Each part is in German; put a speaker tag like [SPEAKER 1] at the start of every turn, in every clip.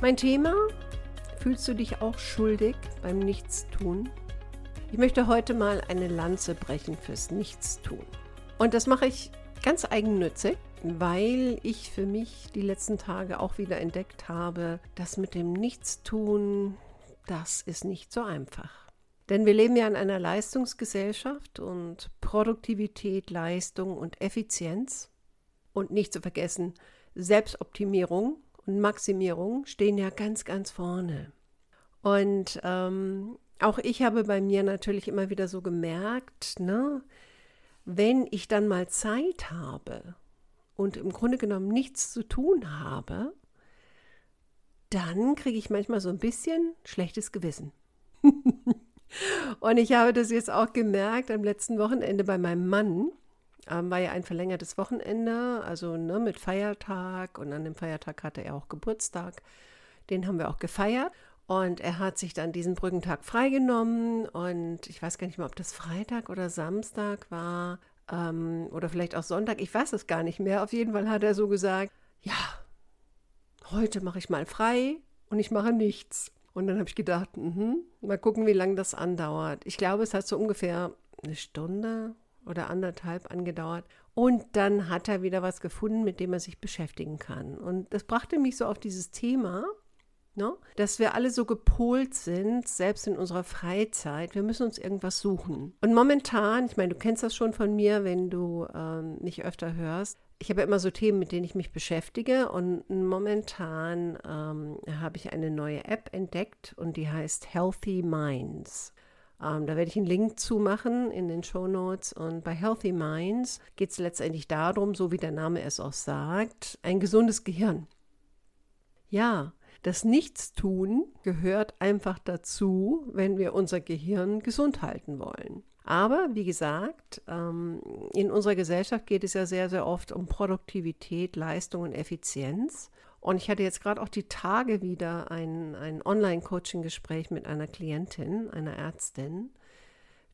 [SPEAKER 1] Mein Thema, fühlst du dich auch schuldig beim Nichtstun? Ich möchte heute mal eine Lanze brechen fürs Nichtstun. Und das mache ich ganz eigennützig, weil ich für mich die letzten Tage auch wieder entdeckt habe, dass mit dem Nichtstun, das ist nicht so einfach. Denn wir leben ja in einer Leistungsgesellschaft und Produktivität, Leistung und Effizienz und nicht zu vergessen Selbstoptimierung Maximierung stehen ja ganz, ganz vorne. Und ähm, auch ich habe bei mir natürlich immer wieder so gemerkt, ne, wenn ich dann mal Zeit habe und im Grunde genommen nichts zu tun habe, dann kriege ich manchmal so ein bisschen schlechtes Gewissen. und ich habe das jetzt auch gemerkt am letzten Wochenende bei meinem Mann ähm, war ja ein verlängertes Wochenende, also ne, mit Feiertag und an dem Feiertag hatte er auch Geburtstag. Den haben wir auch gefeiert. Und er hat sich dann diesen Brückentag freigenommen und ich weiß gar nicht mehr, ob das Freitag oder Samstag war ähm, oder vielleicht auch Sonntag, ich weiß es gar nicht mehr. Auf jeden Fall hat er so gesagt, ja, heute mache ich mal frei und ich mache nichts. Und dann habe ich gedacht, mh, mal gucken, wie lange das andauert. Ich glaube, es hat so ungefähr eine Stunde oder anderthalb angedauert. Und dann hat er wieder was gefunden, mit dem er sich beschäftigen kann. Und das brachte mich so auf dieses Thema, ne, dass wir alle so gepolt sind, selbst in unserer Freizeit. Wir müssen uns irgendwas suchen. Und momentan, ich meine, du kennst das schon von mir, wenn du ähm, mich öfter hörst. Ich habe immer so Themen, mit denen ich mich beschäftige. Und momentan ähm, habe ich eine neue App entdeckt und die heißt Healthy Minds. Ähm, da werde ich einen Link zu machen in den Show Notes. Und bei Healthy Minds geht es letztendlich darum, so wie der Name es auch sagt, ein gesundes Gehirn. Ja, das Nichtstun gehört einfach dazu, wenn wir unser Gehirn gesund halten wollen. Aber wie gesagt, ähm, in unserer Gesellschaft geht es ja sehr, sehr oft um Produktivität, Leistung und Effizienz. Und ich hatte jetzt gerade auch die Tage wieder ein, ein Online-Coaching-Gespräch mit einer Klientin, einer Ärztin,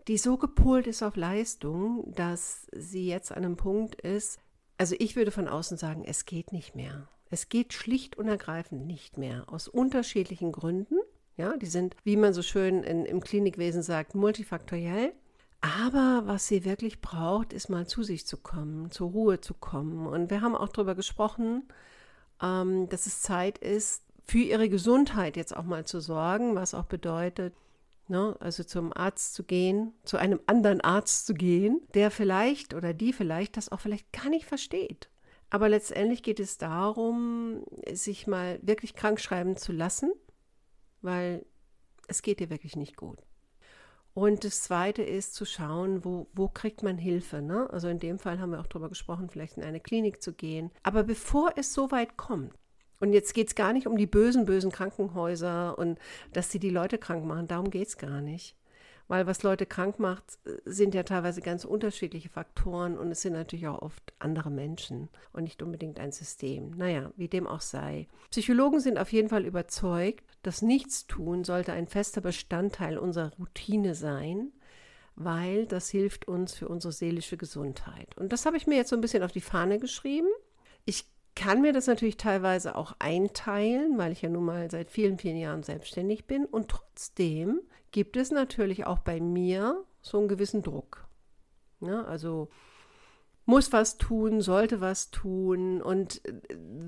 [SPEAKER 1] die so gepolt ist auf Leistung, dass sie jetzt an einem Punkt ist, also ich würde von außen sagen, es geht nicht mehr. Es geht schlicht und ergreifend nicht mehr. Aus unterschiedlichen Gründen. Ja, die sind, wie man so schön in, im Klinikwesen sagt, multifaktoriell. Aber was sie wirklich braucht, ist mal zu sich zu kommen, zur Ruhe zu kommen. Und wir haben auch darüber gesprochen, ähm, dass es Zeit ist, für ihre Gesundheit jetzt auch mal zu sorgen, was auch bedeutet, ne, also zum Arzt zu gehen, zu einem anderen Arzt zu gehen, der vielleicht oder die vielleicht das auch vielleicht gar nicht versteht. Aber letztendlich geht es darum, sich mal wirklich krank schreiben zu lassen, weil es geht dir wirklich nicht gut. Und das Zweite ist zu schauen, wo, wo kriegt man Hilfe. Ne? Also in dem Fall haben wir auch darüber gesprochen, vielleicht in eine Klinik zu gehen. Aber bevor es so weit kommt, und jetzt geht es gar nicht um die bösen, bösen Krankenhäuser und dass sie die Leute krank machen, darum geht es gar nicht. Weil was Leute krank macht, sind ja teilweise ganz unterschiedliche Faktoren und es sind natürlich auch oft andere Menschen und nicht unbedingt ein System. Naja, wie dem auch sei. Psychologen sind auf jeden Fall überzeugt, dass Nichtstun sollte ein fester Bestandteil unserer Routine sein, weil das hilft uns für unsere seelische Gesundheit. Und das habe ich mir jetzt so ein bisschen auf die Fahne geschrieben. Ich kann mir das natürlich teilweise auch einteilen, weil ich ja nun mal seit vielen, vielen Jahren selbstständig bin. Und trotzdem gibt es natürlich auch bei mir so einen gewissen Druck. Ja, also muss was tun, sollte was tun. Und äh,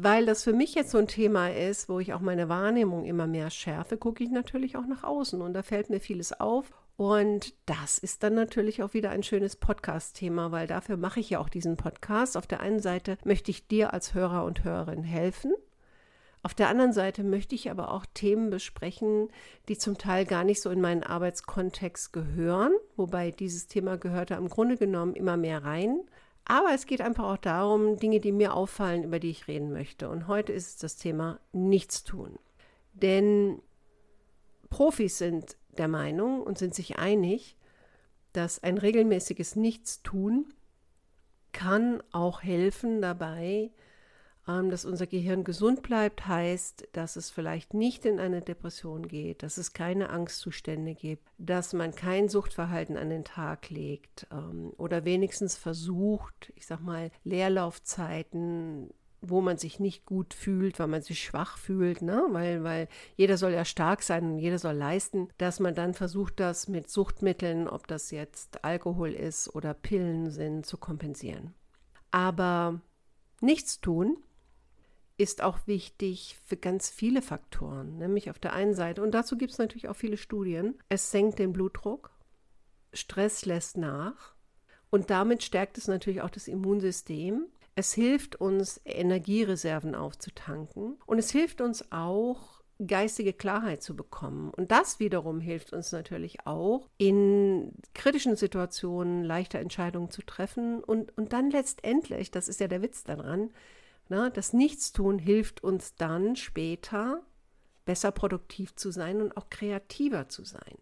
[SPEAKER 1] weil das für mich jetzt so ein Thema ist, wo ich auch meine Wahrnehmung immer mehr schärfe, gucke ich natürlich auch nach außen. Und da fällt mir vieles auf. Und das ist dann natürlich auch wieder ein schönes Podcast-Thema, weil dafür mache ich ja auch diesen Podcast. Auf der einen Seite möchte ich dir als Hörer und Hörerin helfen. Auf der anderen Seite möchte ich aber auch Themen besprechen, die zum Teil gar nicht so in meinen Arbeitskontext gehören, wobei dieses Thema gehörte im Grunde genommen immer mehr rein. Aber es geht einfach auch darum, Dinge, die mir auffallen, über die ich reden möchte. Und heute ist es das Thema Nichtstun. Denn Profis sind der Meinung und sind sich einig, dass ein regelmäßiges Nichtstun kann auch helfen dabei, dass unser Gehirn gesund bleibt, heißt, dass es vielleicht nicht in eine Depression geht, dass es keine Angstzustände gibt, dass man kein Suchtverhalten an den Tag legt ähm, oder wenigstens versucht, ich sag mal, Leerlaufzeiten wo man sich nicht gut fühlt, weil man sich schwach fühlt, ne? weil, weil jeder soll ja stark sein und jeder soll leisten, dass man dann versucht, das mit Suchtmitteln, ob das jetzt Alkohol ist oder Pillen sind, zu kompensieren. Aber nichts tun ist auch wichtig für ganz viele Faktoren, nämlich auf der einen Seite, und dazu gibt es natürlich auch viele Studien, es senkt den Blutdruck, Stress lässt nach und damit stärkt es natürlich auch das Immunsystem. Es hilft uns, Energiereserven aufzutanken und es hilft uns auch, geistige Klarheit zu bekommen. Und das wiederum hilft uns natürlich auch, in kritischen Situationen leichter Entscheidungen zu treffen und, und dann letztendlich, das ist ja der Witz daran, na, das Nichtstun hilft uns dann später besser produktiv zu sein und auch kreativer zu sein.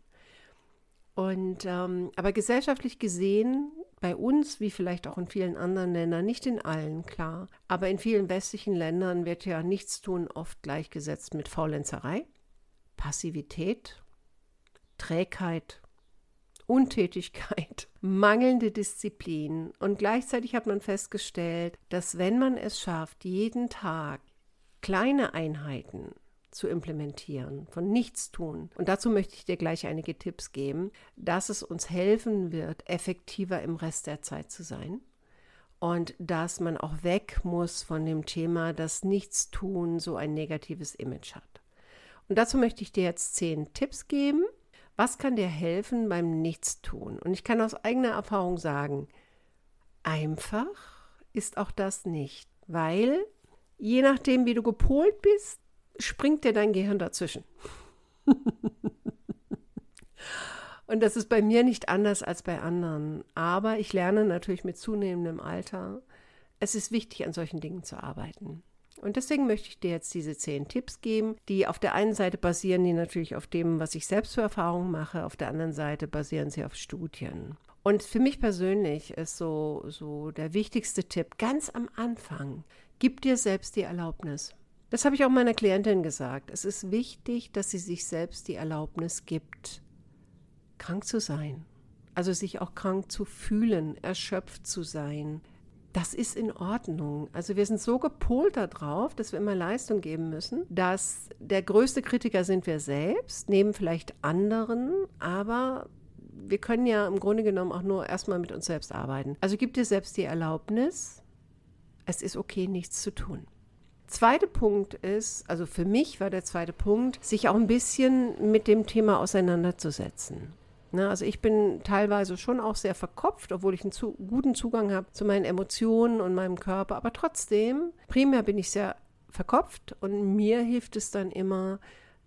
[SPEAKER 1] Und ähm, aber gesellschaftlich gesehen, bei uns, wie vielleicht auch in vielen anderen Ländern, nicht in allen, klar, aber in vielen westlichen Ländern wird ja Nichtstun oft gleichgesetzt mit Faulenzerei, Passivität, Trägheit, Untätigkeit, mangelnde Disziplin. Und gleichzeitig hat man festgestellt, dass wenn man es schafft, jeden Tag kleine Einheiten zu implementieren, von nichts tun. Und dazu möchte ich dir gleich einige Tipps geben, dass es uns helfen wird, effektiver im Rest der Zeit zu sein. Und dass man auch weg muss von dem Thema, dass Nichtstun so ein negatives Image hat. Und dazu möchte ich dir jetzt zehn Tipps geben. Was kann dir helfen beim Nichtstun? Und ich kann aus eigener Erfahrung sagen, einfach ist auch das nicht, weil je nachdem, wie du gepolt bist, springt dir dein Gehirn dazwischen. Und das ist bei mir nicht anders als bei anderen. Aber ich lerne natürlich mit zunehmendem Alter, es ist wichtig, an solchen Dingen zu arbeiten. Und deswegen möchte ich dir jetzt diese zehn Tipps geben, die auf der einen Seite basieren, die natürlich auf dem, was ich selbst für Erfahrungen mache, auf der anderen Seite basieren sie auf Studien. Und für mich persönlich ist so, so der wichtigste Tipp ganz am Anfang, gib dir selbst die Erlaubnis. Das habe ich auch meiner Klientin gesagt. Es ist wichtig, dass sie sich selbst die Erlaubnis gibt, krank zu sein. Also sich auch krank zu fühlen, erschöpft zu sein. Das ist in Ordnung. Also wir sind so gepolt darauf, dass wir immer Leistung geben müssen, dass der größte Kritiker sind wir selbst, neben vielleicht anderen, aber wir können ja im Grunde genommen auch nur erstmal mit uns selbst arbeiten. Also gib dir selbst die Erlaubnis, es ist okay, nichts zu tun. Zweiter Punkt ist, also für mich war der zweite Punkt, sich auch ein bisschen mit dem Thema auseinanderzusetzen. Ne, also ich bin teilweise schon auch sehr verkopft, obwohl ich einen zu, guten Zugang habe zu meinen Emotionen und meinem Körper. Aber trotzdem, primär bin ich sehr verkopft und mir hilft es dann immer,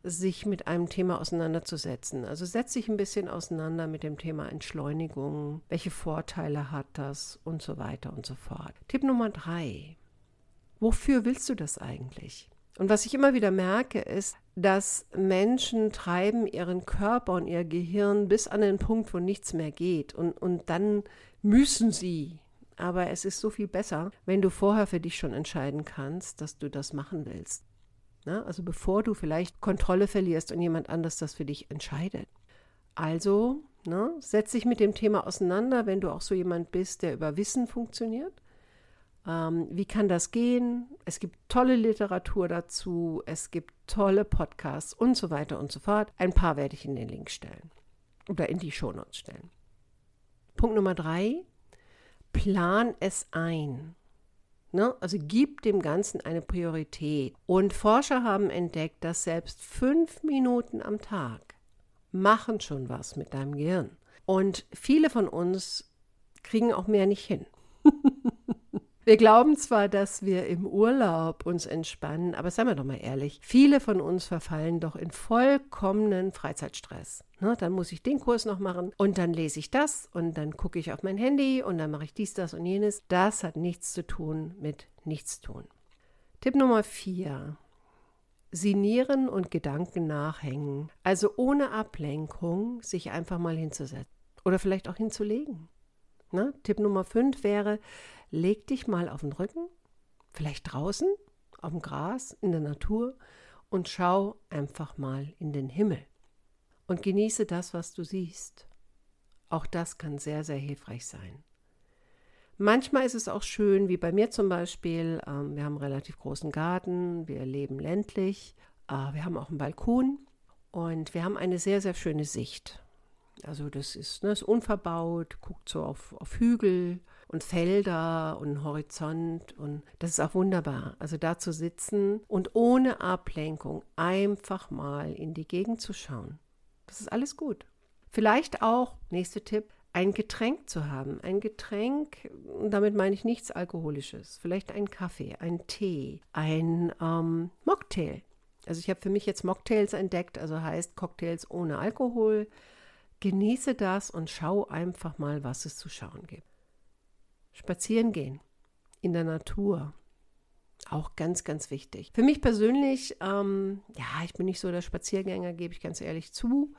[SPEAKER 1] sich mit einem Thema auseinanderzusetzen. Also setze dich ein bisschen auseinander mit dem Thema Entschleunigung, welche Vorteile hat das und so weiter und so fort. Tipp Nummer drei. Wofür willst du das eigentlich? Und was ich immer wieder merke, ist, dass Menschen treiben ihren Körper und ihr Gehirn bis an den Punkt, wo nichts mehr geht. Und, und dann müssen sie. Aber es ist so viel besser, wenn du vorher für dich schon entscheiden kannst, dass du das machen willst. Na, also bevor du vielleicht Kontrolle verlierst und jemand anders das für dich entscheidet. Also ne, setz dich mit dem Thema auseinander, wenn du auch so jemand bist, der über Wissen funktioniert ähm, wie kann das gehen? Es gibt tolle Literatur dazu, es gibt tolle Podcasts und so weiter und so fort. Ein paar werde ich in den Link stellen oder in die Shownotes stellen. Punkt Nummer drei, plan es ein. Ne? Also gib dem Ganzen eine Priorität. Und Forscher haben entdeckt, dass selbst fünf Minuten am Tag machen schon was mit deinem Gehirn. Und viele von uns kriegen auch mehr nicht hin. Wir glauben zwar, dass wir im Urlaub uns entspannen, aber seien wir doch mal ehrlich, viele von uns verfallen doch in vollkommenen Freizeitstress. Ne, dann muss ich den Kurs noch machen und dann lese ich das und dann gucke ich auf mein Handy und dann mache ich dies, das und jenes. Das hat nichts zu tun mit Nichtstun. Tipp Nummer vier. Sinieren und Gedanken nachhängen. Also ohne Ablenkung sich einfach mal hinzusetzen oder vielleicht auch hinzulegen. Na, Tipp Nummer 5 wäre, leg dich mal auf den Rücken, vielleicht draußen, auf dem Gras, in der Natur und schau einfach mal in den Himmel und genieße das, was du siehst. Auch das kann sehr, sehr hilfreich sein. Manchmal ist es auch schön, wie bei mir zum Beispiel, ähm, wir haben einen relativ großen Garten, wir leben ländlich, äh, wir haben auch einen Balkon und wir haben eine sehr, sehr schöne Sicht. Also das ist, ne, ist unverbaut, guckt so auf, auf Hügel und Felder und Horizont und das ist auch wunderbar. Also da zu sitzen und ohne Ablenkung einfach mal in die Gegend zu schauen. Das ist alles gut. Vielleicht auch, nächster Tipp, ein Getränk zu haben. Ein Getränk, damit meine ich nichts Alkoholisches. Vielleicht ein Kaffee, ein Tee, ein ähm, Mocktail. Also ich habe für mich jetzt Mocktails entdeckt, also heißt Cocktails ohne Alkohol. Genieße das und schau einfach mal, was es zu schauen gibt. Spazieren gehen in der Natur. Auch ganz, ganz wichtig. Für mich persönlich, ähm, ja, ich bin nicht so der Spaziergänger, gebe ich ganz ehrlich zu.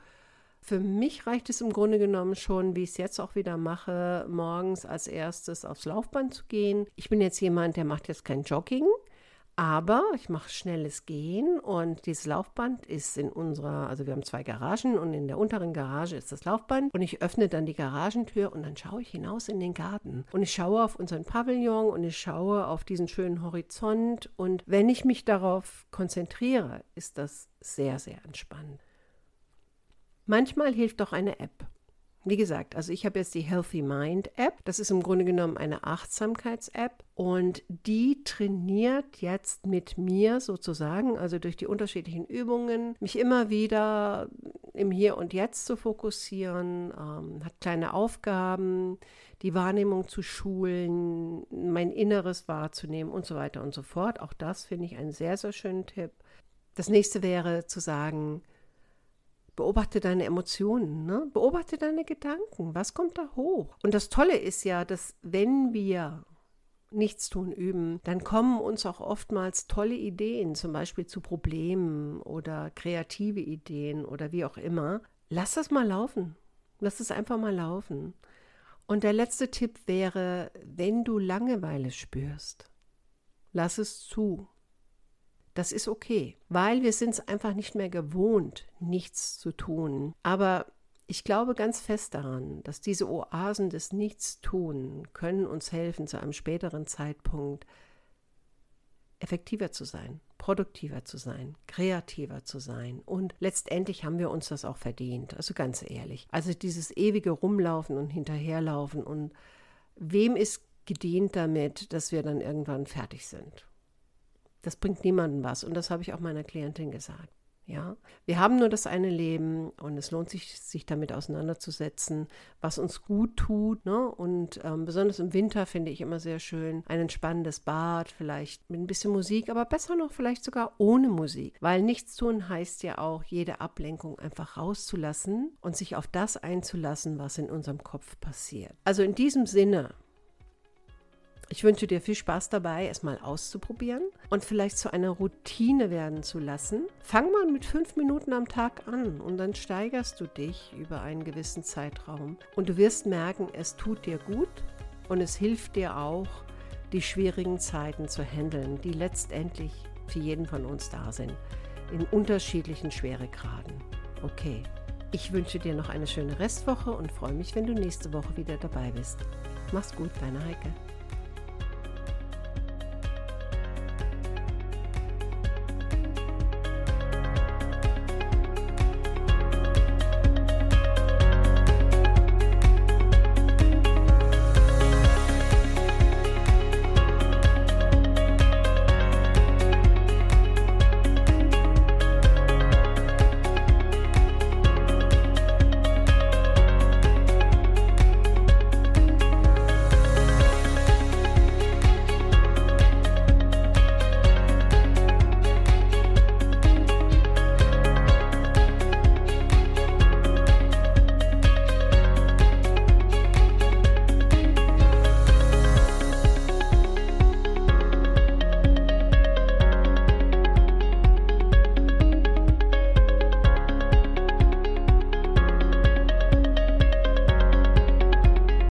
[SPEAKER 1] Für mich reicht es im Grunde genommen schon, wie ich es jetzt auch wieder mache, morgens als erstes aufs Laufband zu gehen. Ich bin jetzt jemand, der macht jetzt kein Jogging, aber ich mache schnelles Gehen und dieses Laufband ist in unserer, also wir haben zwei Garagen und in der unteren Garage ist das Laufband und ich öffne dann die Garagentür und dann schaue ich hinaus in den Garten und ich schaue auf unseren Pavillon und ich schaue auf diesen schönen Horizont und wenn ich mich darauf konzentriere, ist das sehr, sehr entspannend. Manchmal hilft auch eine App. Wie gesagt, also ich habe jetzt die Healthy Mind App. Das ist im Grunde genommen eine Achtsamkeits-App und die trainiert jetzt mit mir sozusagen, also durch die unterschiedlichen Übungen, mich immer wieder im Hier und Jetzt zu fokussieren, ähm, hat kleine Aufgaben, die Wahrnehmung zu schulen, mein Inneres wahrzunehmen und so weiter und so fort. Auch das finde ich einen sehr, sehr schönen Tipp. Das nächste wäre zu sagen, Beobachte deine Emotionen, ne? beobachte deine Gedanken. Was kommt da hoch? Und das Tolle ist ja, dass wenn wir Nichtstun üben, dann kommen uns auch oftmals tolle Ideen, zum Beispiel zu Problemen oder kreative Ideen oder wie auch immer. Lass das mal laufen. Lass es einfach mal laufen. Und der letzte Tipp wäre, wenn du Langeweile spürst, lass es zu. Das ist okay, weil wir sind es einfach nicht mehr gewohnt, nichts zu tun. Aber ich glaube ganz fest daran, dass diese Oasen des Nichtstun können uns helfen, zu einem späteren Zeitpunkt effektiver zu sein, produktiver zu sein, kreativer zu sein. Und letztendlich haben wir uns das auch verdient, also ganz ehrlich. Also dieses ewige Rumlaufen und Hinterherlaufen und wem ist gedient damit, dass wir dann irgendwann fertig sind? Das bringt niemandem was. Und das habe ich auch meiner Klientin gesagt. Ja, wir haben nur das eine Leben und es lohnt sich, sich damit auseinanderzusetzen, was uns gut tut. Ne? Und ähm, besonders im Winter finde ich immer sehr schön ein entspannendes Bad, vielleicht mit ein bisschen Musik, aber besser noch vielleicht sogar ohne Musik. Weil nichts tun heißt ja auch, jede Ablenkung einfach rauszulassen und sich auf das einzulassen, was in unserem Kopf passiert. Also in diesem Sinne ich wünsche dir viel Spaß dabei, es mal auszuprobieren und vielleicht zu einer Routine werden zu lassen. Fang mal mit fünf Minuten am Tag an und dann steigerst du dich über einen gewissen Zeitraum. Und du wirst merken, es tut dir gut und es hilft dir auch, die schwierigen Zeiten zu handeln, die letztendlich für jeden von uns da sind, in unterschiedlichen Schweregraden. Okay, ich wünsche dir noch eine schöne Restwoche und freue mich, wenn du nächste Woche wieder dabei bist. Mach's gut, deine Heike.